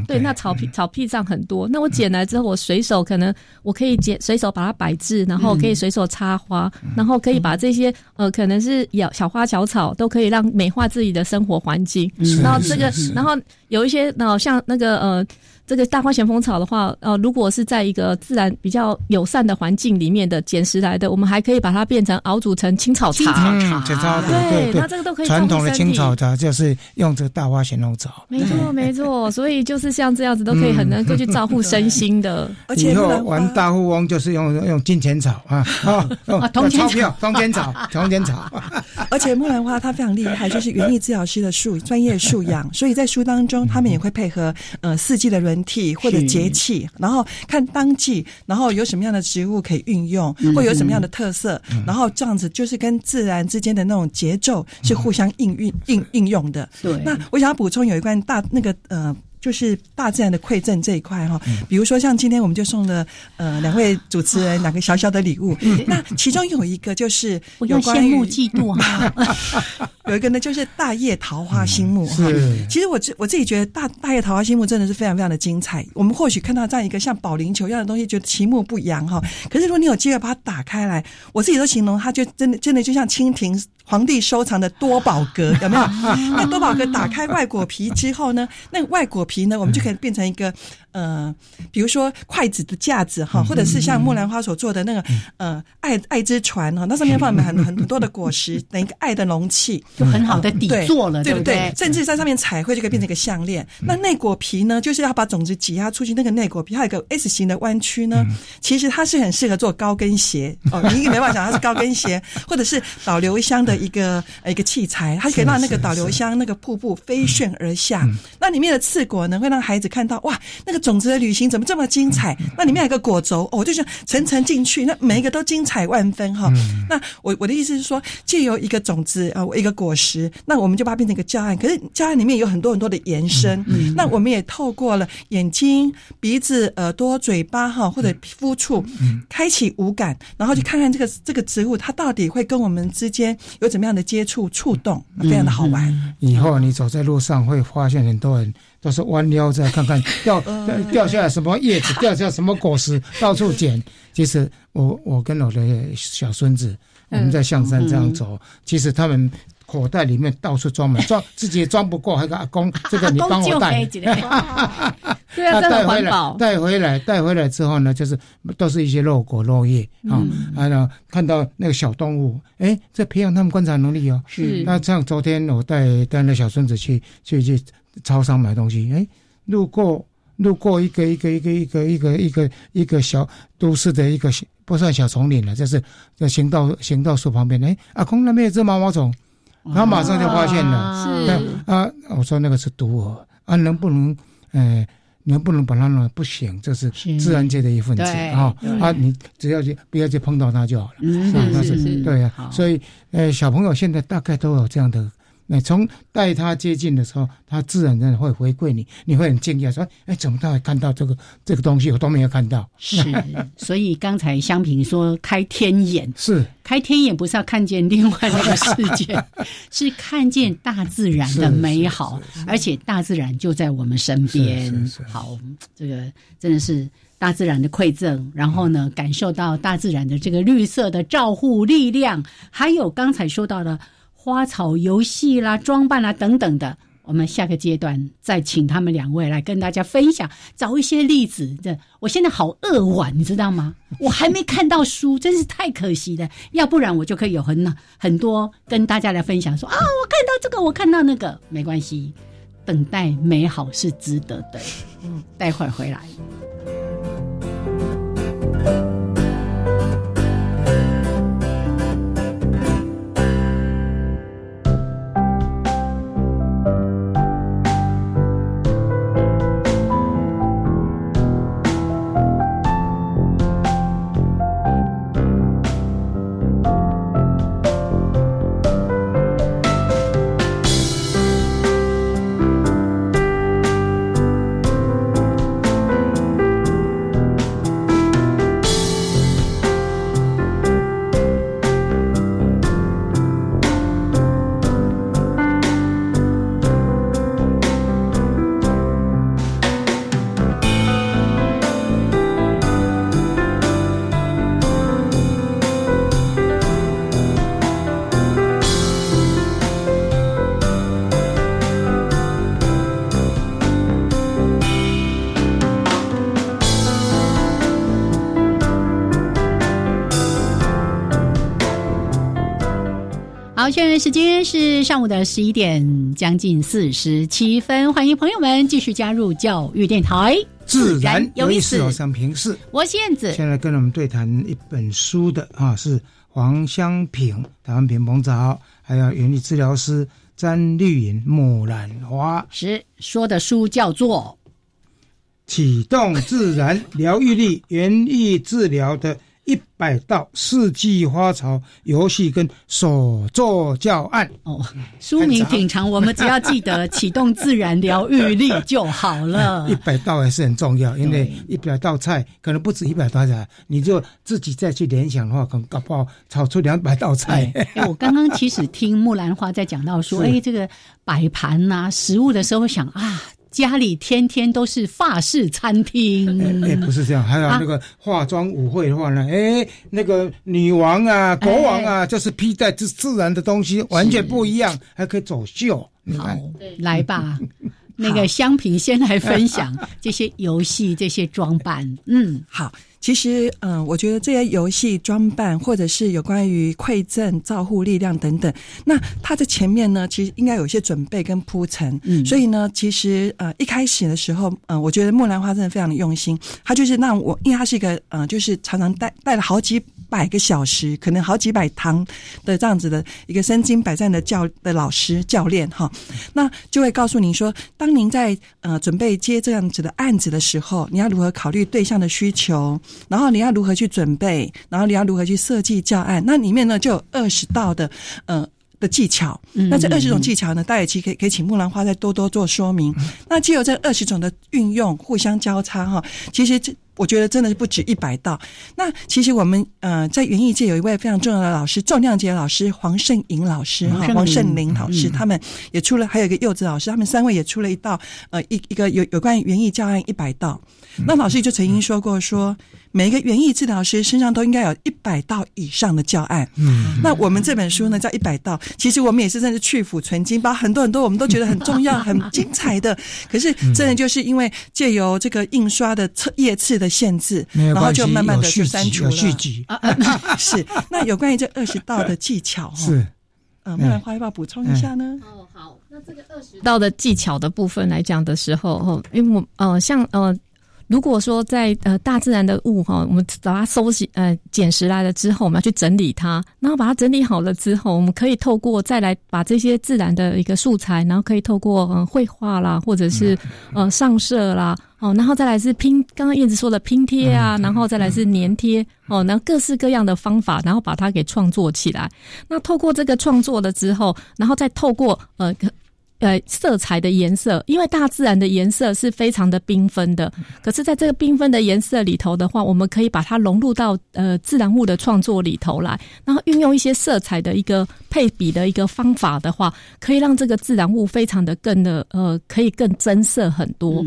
对，那草皮草皮上很多，那我捡来之后，我随手可能我可以捡，随手把它摆置，然后可以随手插花，然后可以把这些呃可能是小小花小草，都可以让美化自己的生活环境。然后这个，然后有一些，然后像那个呃。这个大花咸丰草的话，呃，如果是在一个自然比较友善的环境里面的捡拾来的，我们还可以把它变成熬煮成青草茶。青草茶，对那这个都可以传统的青草茶就是用这个大花咸丰草。没错，没错。所以就是像这样子，都可以很能够去照顾身心的。而且以后玩大富翁就是用用金钱草啊 [laughs] 啊，铜钱草，铜钱草，[laughs] 铜钱草。而且木兰花它非常厉害，就是园艺治疗师的素专业素养，所以在书当中，他们也会配合呃四季的轮。体或者节气，然后看当季，然后有什么样的植物可以运用，或有什么样的特色，然后这样子就是跟自然之间的那种节奏是互相应运应应用的。对，那我想要补充有一关大那个呃。就是大自然的馈赠这一块哈，比如说像今天我们就送了呃两位主持人两个小小的礼物，那其中有一个就是有羡慕嫉妒哈，[laughs] 有一个呢就是大叶桃花心木哈。其实我自我自己觉得大大叶桃花心木真的是非常非常的精彩。我们或许看到这样一个像保龄球一样的东西，觉得其目不扬哈。可是如果你有机会把它打开来，我自己都形容它就真的真的就像蜻蜓。皇帝收藏的多宝格 [laughs] 有没有？那多宝格打开外果皮之后呢？那外果皮呢，我们就可以变成一个呃，比如说筷子的架子哈，或者是像木兰花所做的那个呃爱爱之船哈，那上面放满 [laughs] 很很多的果实，等一个爱的容器，就很好的底座了，对不对？甚至在上面彩绘就可以变成一个项链。那内果皮呢，就是要把种子挤压出去，那个内果皮还有一个 S 型的弯曲呢，其实它是很适合做高跟鞋哦。你没办法想它是高跟鞋，或者是导流箱的。一个一个器材，它可以让那个导流箱那个瀑布飞旋而下。那里面的刺果呢，会让孩子看到哇，那个种子的旅行怎么这么精彩？那里面有个果轴，哦，就像层层进去，那每一个都精彩万分哈。那我我的意思是说，借由一个种子啊，一个果实，那我们就把它变成一个教案。可是教案里面有很多很多的延伸，那我们也透过了眼睛、鼻子、耳朵、嘴巴哈，或者皮肤处，开启五感，然后去看看这个这个植物，它到底会跟我们之间有。怎么样的接触触动，非常的好玩。以后你走在路上会发现很多人 [laughs] 都是弯腰在看看 [laughs] 掉掉下来什么叶子，[laughs] 掉下什么果实，到处捡。其实我我跟我的小孙子，我们在象山这样走，其实他们。口袋里面到处装满，装 [laughs] 自己也装不过，还给阿公 [laughs] 这个你帮我带。[laughs] 对啊，带回来，带回来，带回来之后呢，就是都是一些肉果肉叶啊，啊，呢看到那个小动物，哎，这培养他们观察能力哦。是。那像昨天我带带那小孙子去去去超商买东西，哎，路过路过一个一个一个一个一个一个一个小都市的一个不算小丛林了，就是在行道行道树旁边，哎，阿公那边有只毛毛虫，他马上就发现了，是啊，我说那个是毒蛾啊，能不能，呃。能不能把它弄不行？这是自然界的一份子啊！啊，你只要去不要去碰到它就好了。嗯，是是，对呀。所以，呃，小朋友现在大概都有这样的。那从带他接近的时候，他自然的会回馈你，你会很惊讶，说：“哎，怎么他会看到这个这个东西？我都没有看到。”是，[laughs] 所以刚才香平说开天眼是开天眼，不是要看见另外那个世界，[laughs] 是看见大自然的美好，而且大自然就在我们身边。好，这个真的是大自然的馈赠。然后呢，感受到大自然的这个绿色的照护力量，还有刚才说到的。花草游戏啦、装扮啦等等的，我们下个阶段再请他们两位来跟大家分享，找一些例子。这我现在好扼腕，你知道吗？[laughs] 我还没看到书，真是太可惜了。要不然我就可以有很很多跟大家来分享，说啊，我看到这个，我看到那个，没关系，等待美好是值得的。嗯，待会儿回来。时间是上午的十一点，将近四十七分。欢迎朋友们继续加入教育电台，自然有意思。我想平视，我是燕子。现在跟我们对谈一本书的啊，是黄香平，台湾屏风早，还有园艺治疗师詹绿莹木兰花。是说的书叫做《启动自然疗愈力园艺治疗的》。一百道四季花草游戏跟手作教案哦，书名挺长，我们只要记得启动自然疗愈力就好了。[laughs] 一百道还是很重要，因为一百道菜可能不止一百道菜，你就自己再去联想的话，可能搞不好炒出两百道菜。我刚刚其实听木兰花在讲到说，[laughs] 哎，这个摆盘呐，食物的时候想啊。家里天天都是法式餐厅，哎，不是这样。还有那个化妆舞会的话呢，哎，那个女王啊、国王啊，就是披戴自自然的东西，完全不一样，还可以走秀。好，来吧。那个香平先来分享这些游戏、这些装扮。嗯，好。其实，嗯，我觉得这些游戏装扮，或者是有关于馈赠、照护力量等等，那它的前面呢，其实应该有一些准备跟铺陈。嗯，所以呢，其实呃，一开始的时候，嗯，我觉得木兰花真的非常的用心，他就是让我，因为他是一个，嗯，就是常常带带了好几。百个小时，可能好几百堂的这样子的一个身经百战的教的老师教练哈，那就会告诉您说，当您在呃准备接这样子的案子的时候，你要如何考虑对象的需求，然后你要如何去准备，然后你要如何去设计教案，那里面呢就有二十道的呃。的技巧，那这二十种技巧呢？戴尔奇可以可以请木兰花再多多做说明。那既有这二十种的运用，互相交叉哈，其实这我觉得真的是不止一百道。那其实我们呃在园艺界有一位非常重要的老师，重量级老师黄胜颖老师哈，黄胜林老师，他们也出了，还有一个柚子老师，他们三位也出了一道呃一一个有有关园艺教案一百道。那老师就曾经说过说。每一个园艺治疗师身上都应该有一百道以上的教案。嗯，那我们这本书呢叫一百道，其实我们也是真的去腐存精，把很多很多我们都觉得很重要、很精彩的。可是真的就是因为借由这个印刷的册页次的限制，然后就慢慢的就删除了。续集 [laughs] 是。那有关于这二十道的技巧，[laughs] 是呃，木兰花要不要补充一下呢？哦，好，那这个二十道的技巧的部分来讲的时候，哦，因为我呃，像呃。如果说在呃大自然的物哈，我们把它收集呃捡拾来了之后，我们要去整理它，然后把它整理好了之后，我们可以透过再来把这些自然的一个素材，然后可以透过呃绘画啦，或者是呃上色啦，哦，然后再来是拼，刚刚燕子说的拼贴啊，然后再来是粘贴哦，然后各式各样的方法，然后把它给创作起来。那透过这个创作了之后，然后再透过呃。呃，色彩的颜色，因为大自然的颜色是非常的缤纷的。可是，在这个缤纷的颜色里头的话，我们可以把它融入到呃自然物的创作里头来，然后运用一些色彩的一个配比的一个方法的话，可以让这个自然物非常的更的呃，可以更增色很多。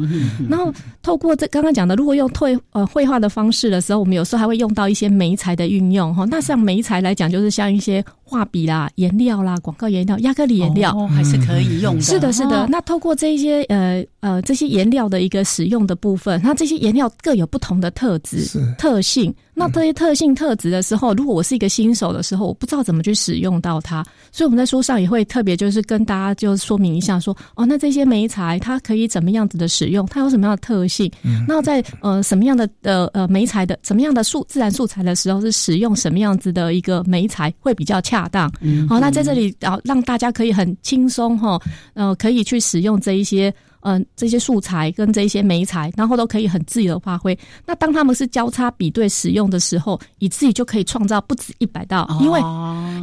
然后透过这刚刚讲的，如果用退呃绘画的方式的时候，我们有时候还会用到一些媒材的运用哈。那像媒材来讲，就是像一些。画笔啦、颜料啦、广告颜料、亚克力颜料，还是可以用的。是的，是的。那透过这些呃呃这些颜料的一个使用的部分，那这些颜料各有不同的特质、特性。那这些特性特质的时候，如果我是一个新手的时候，我不知道怎么去使用到它，所以我们在书上也会特别就是跟大家就说明一下，说哦，那这些媒材它可以怎么样子的使用，它有什么样的特性？那在呃什么样的呃呃媒材的什么样的素自然素材的时候，是使用什么样子的一个媒材会比较恰当？好，那在这里啊，让大家可以很轻松哈，呃，可以去使用这一些。嗯，这些素材跟这些媒材，然后都可以很自由的发挥。那当他们是交叉比对使用的时候，你自己就可以创造不止一百道，因为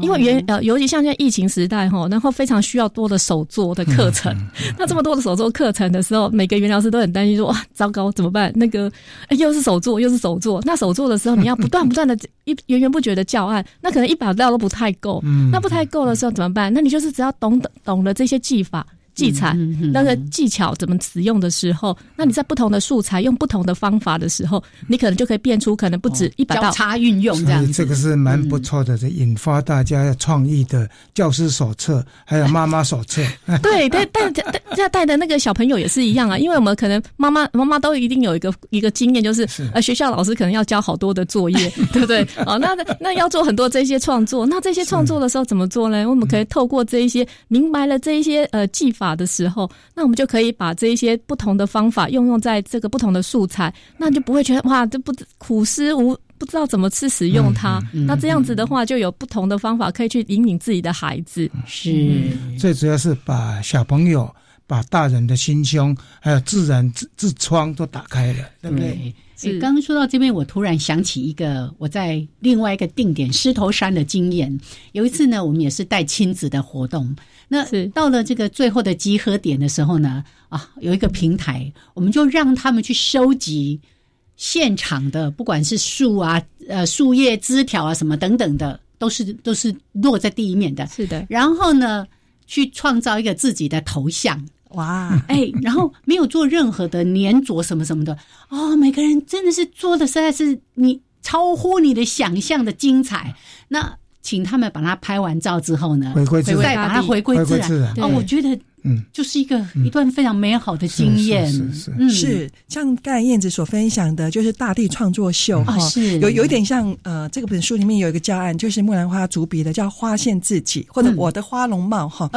因为原呃，尤其像现在疫情时代哈，然后非常需要多的手作的课程。[laughs] 那这么多的手作课程的时候，每个原疗师都很担心说哇，糟糕怎么办？那个又是手作又是手作，那手作的时候你要不断不断的一源源不绝的教案，那可能一百道都不太够。那不太够的时候怎么办？那你就是只要懂懂懂了这些技法。技巧那个技巧怎么使用的时候，那你在不同的素材用不同的方法的时候，你可能就可以变出可能不止一百道差运用这样。这个是蛮不错的，这引发大家创意的教师手册，还有妈妈手册。[laughs] 对，带带带带的那个小朋友也是一样啊，因为我们可能妈妈妈妈都一定有一个一个经验，就是呃学校老师可能要交好多的作业，[laughs] 对不对？哦，那那要做很多这些创作，那这些创作的时候怎么做呢？我们可以透过这一些明白了这一些呃技。法的时候，那我们就可以把这一些不同的方法用用在这个不同的素材，那就不会觉得哇，这不苦思无不知道怎么去使用它。那这样子的话，就有不同的方法可以去引领自己的孩子。是，最主要是把小朋友、把大人的心胸，还有自然自自窗都打开了，对不对？是。刚刚说到这边，我突然想起一个我在另外一个定点狮头山的经验。有一次呢，我们也是带亲子的活动。那到了这个最后的集合点的时候呢，啊，有一个平台，我们就让他们去收集现场的，不管是树啊、呃树叶、枝条啊什么等等的，都是都是落在地面的。是的。然后呢，去创造一个自己的头像。哇，哎，然后没有做任何的粘着什么什么的。哦，每个人真的是做的实在是你超乎你的想象的精彩。那。请他们把它拍完照之后呢，再把它回归自然。哦，我觉得。嗯，就是一个一段非常美好的经验。是是是，像刚才燕子所分享的，就是大地创作秀哈，是有有一点像呃，这个本书里面有一个教案，就是木兰花主笔的，叫花现自己或者我的花容貌哈。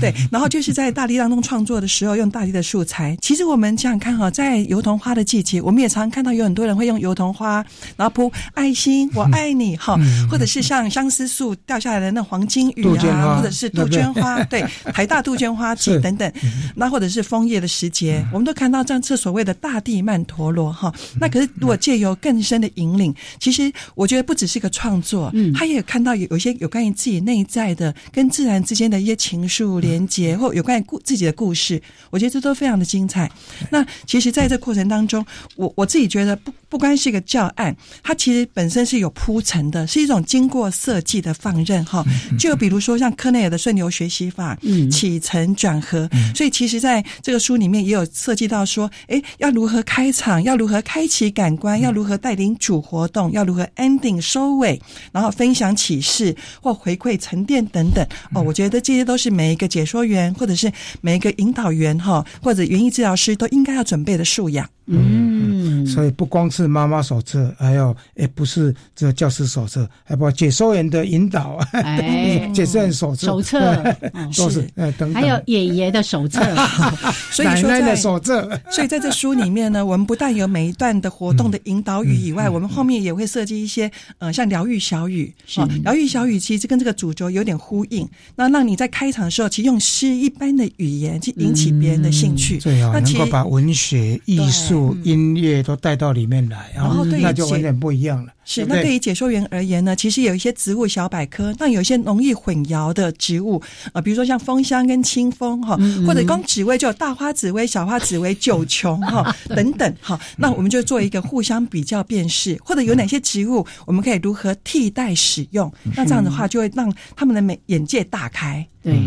对，然后就是在大地当中创作的时候，用大地的素材。其实我们想想看哈，在油桐花的季节，我们也常常看到有很多人会用油桐花，然后铺爱心，我爱你哈，或者是像相思树掉下来的那黄金雨啊，或者是杜鹃花，[laughs] 对，台大杜鹃花。季等等，那或者是枫叶的时节，我们都看到这样这所谓的大地曼陀罗哈。那可是如果借由更深的引领，其实我觉得不只是一个创作，他也看到有有些有关于自己内在的跟自然之间的一些情愫连接，或有关于故自己的故事，我觉得这都非常的精彩。那其实在这过程当中，我我自己觉得不不光是一个教案，它其实本身是有铺陈的，是一种经过设计的放任哈。就比如说像科内尔的顺流学习法，起承转合，所以其实在这个书里面也有涉及到说，哎，要如何开场，要如何开启感官，要如何带领主活动，要如何 ending 收尾，然后分享启示或回馈沉淀等等。哦，我觉得这些都是每一个解说员或者是每一个引导员哈，或者园艺治疗师都应该要准备的素养。嗯，所以不光是妈妈手册，还有也不是这教师手册，还包括解说员的引导，解说员手册，手册。[laughs] 都是，哎，等等，还有爷爷的手册，[laughs] 所以奶奶的手册。[laughs] 所以在这书里面呢，我们不但有每一段的活动的引导语以外，我们后面也会设计一些，呃，像疗愈小语，啊，疗愈小语其实跟这个主轴有点呼应，那让你在开场的时候，其实用诗一般的语言去引起别人的兴趣，对啊能够把文学艺术。音乐都带到里面来，然后那就完全不一样了。是，那对于解说员而言呢，其实有一些植物小百科，那有一些容易混淆的植物啊，比如说像枫香跟清风哈，或者光紫薇就有大花紫薇、小花紫薇、九琼哈 [laughs] 等等哈，那我们就做一个互相比较辨识，或者有哪些植物我们可以如何替代使用，那这样的话就会让他们的美眼界大开。对，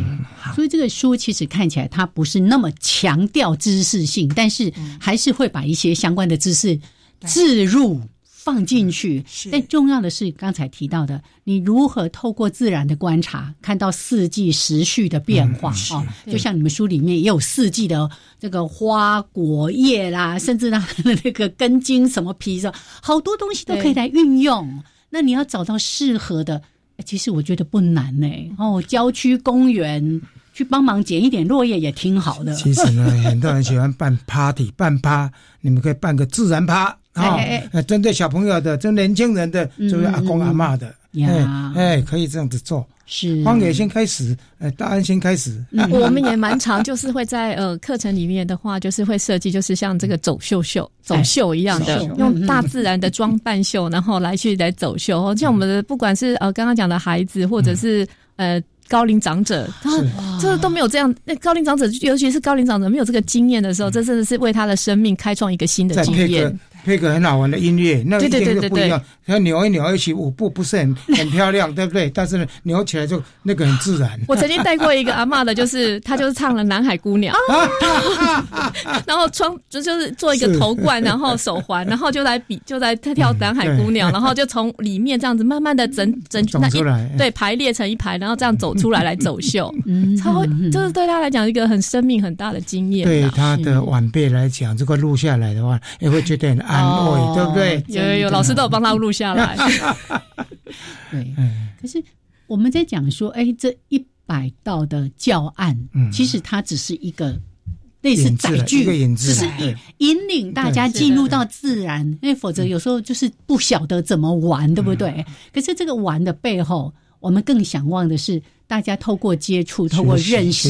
所以这个书其实看起来它不是那么强调知识性，但是还是会把一些相关的知识置入。放进去，但重要的是刚才提到的，你如何透过自然的观察，看到四季时序的变化啊？就像你们书里面也有四季的这个花果叶啦，甚至呢那个根茎什么皮的，好多东西都可以来运用。那你要找到适合的，其实我觉得不难呢。哦，郊区公园去帮忙捡一点落叶也挺好的。其实呢，很多人喜欢办 party 办趴，你们可以办个自然趴。啊，针对小朋友的，针对年轻人的，就是阿公阿妈的，哎哎，可以这样子做。是，荒野先开始，呃，大安先开始。[laughs] 我们也蛮常，就是会在呃课程里面的话，就是会设计，就是像这个走秀秀、走秀一样的，用大自然的装扮秀，然后来去来走秀。像我们的不管是呃刚刚讲的孩子，或者是呃。高龄长者，他这都没有这样。那高龄长者，尤其是高龄长者没有这个经验的时候，这真的是为他的生命开创一个新的经验。配个很好玩的音乐，那一点都不一样。他扭一扭一起舞步，不是很 [laughs] 很漂亮，对不对？但是呢，扭起来就那个很自然。我曾经带过一个阿妈的，[laughs] 就是她就是唱了《南海姑娘》，[laughs] 然后穿就就是做一个头冠，然后手环，然后就来比就在跳《南海姑娘》，然后就从里面这样子慢慢的整整那一对排列成一排，然后这样走出来来走秀，超就是对她来讲一个很生命很大的经验。对她的晚辈来讲，这个录下来的话，也会觉得很安。哦，对不对？有有有，老师都有帮他录下来。[laughs] 对，可是我们在讲说，哎，这一百道的教案，其实它只是一个类似载具，只是引领大家进入到自然。因为否则有时候就是不晓得怎么玩，对不对？可是这个玩的背后，我们更想望的是。大家透过接触，透过认识，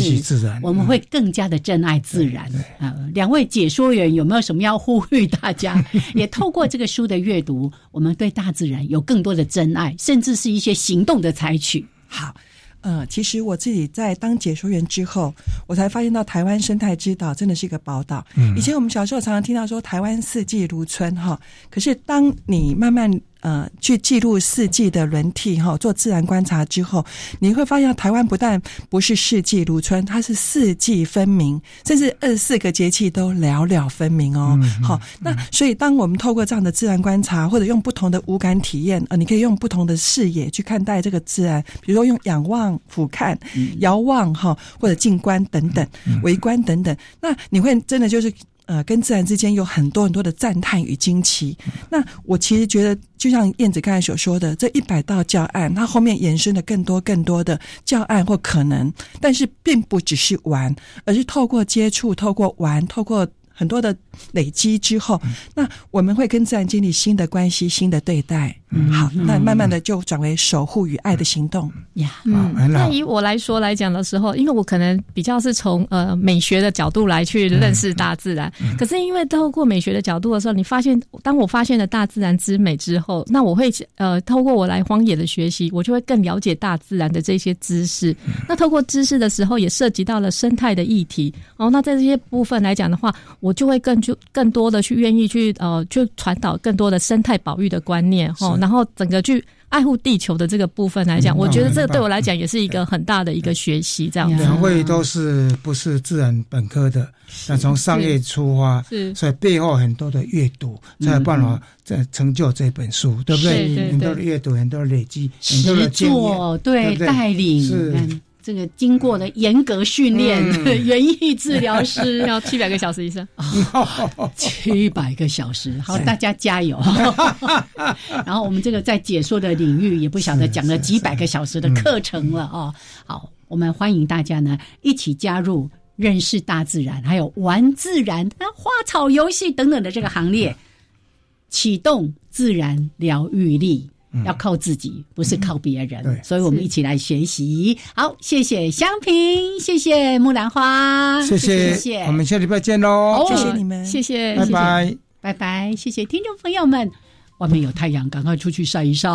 我们会更加的珍爱自然啊！两位解说员有没有什么要呼吁大家？[laughs] 也透过这个书的阅读，我们对大自然有更多的珍爱，甚至是一些行动的采取。好，呃，其实我自己在当解说员之后，我才发现到台湾生态之岛真的是一个宝岛。以前我们小时候常常听到说台湾四季如春哈，可是当你慢慢呃，去记录四季的轮替哈，做自然观察之后，你会发现台湾不但不是四季如春，它是四季分明，甚至二十四个节气都寥寥分明哦。好，那所以当我们透过这样的自然观察，或者用不同的五感体验，呃，你可以用不同的视野去看待这个自然，比如说用仰望、俯瞰、遥望哈，或者静观等等、围观等等，那你会真的就是。呃，跟自然之间有很多很多的赞叹与惊奇。那我其实觉得，就像燕子刚才所说的，这一百道教案，它后面延伸的更多更多的教案或可能，但是并不只是玩，而是透过接触、透过玩、透过很多的累积之后，那我们会跟自然建立新的关系、新的对待。嗯。好，那慢慢的就转为守护与爱的行动。呀。嗯，那以我来说来讲的时候，因为我可能比较是从呃美学的角度来去认识大自然，可是因为透过美学的角度的时候，你发现当我发现了大自然之美之后，那我会呃透过我来荒野的学习，我就会更了解大自然的这些知识。那透过知识的时候，也涉及到了生态的议题。哦，那在这些部分来讲的话，我就会更就更多的去愿意去呃，去传导更多的生态保育的观念哈。然后整个去爱护地球的这个部分来讲，我觉得这个对我来讲也是一个很大的一个学习。这样，两位都是不是自然本科的，那从商业出发，是所以背后很多的阅读才有办法在成就这本书，对不对？很多的阅读，很多的累积，很多的经验，对带领是。这个经过的严格训练，[laughs] 园艺治疗师 [laughs] 要七百个小时以上，[laughs] 七百个小时，好，大家加油。然后我们这个在解说的领域，也不晓得讲了几百个小时的课程了哦。好，我们欢迎大家呢一起加入认识大自然，还有玩自然、花草游戏等等的这个行列，启动自然疗愈力。要靠自己，不是靠别人，所以我们一起来学习。好，谢谢香萍，谢谢木兰花，谢谢，谢谢，我们下礼拜见喽！谢谢你们，谢谢，拜拜，拜拜，谢谢听众朋友们，外面有太阳，赶快出去晒一晒。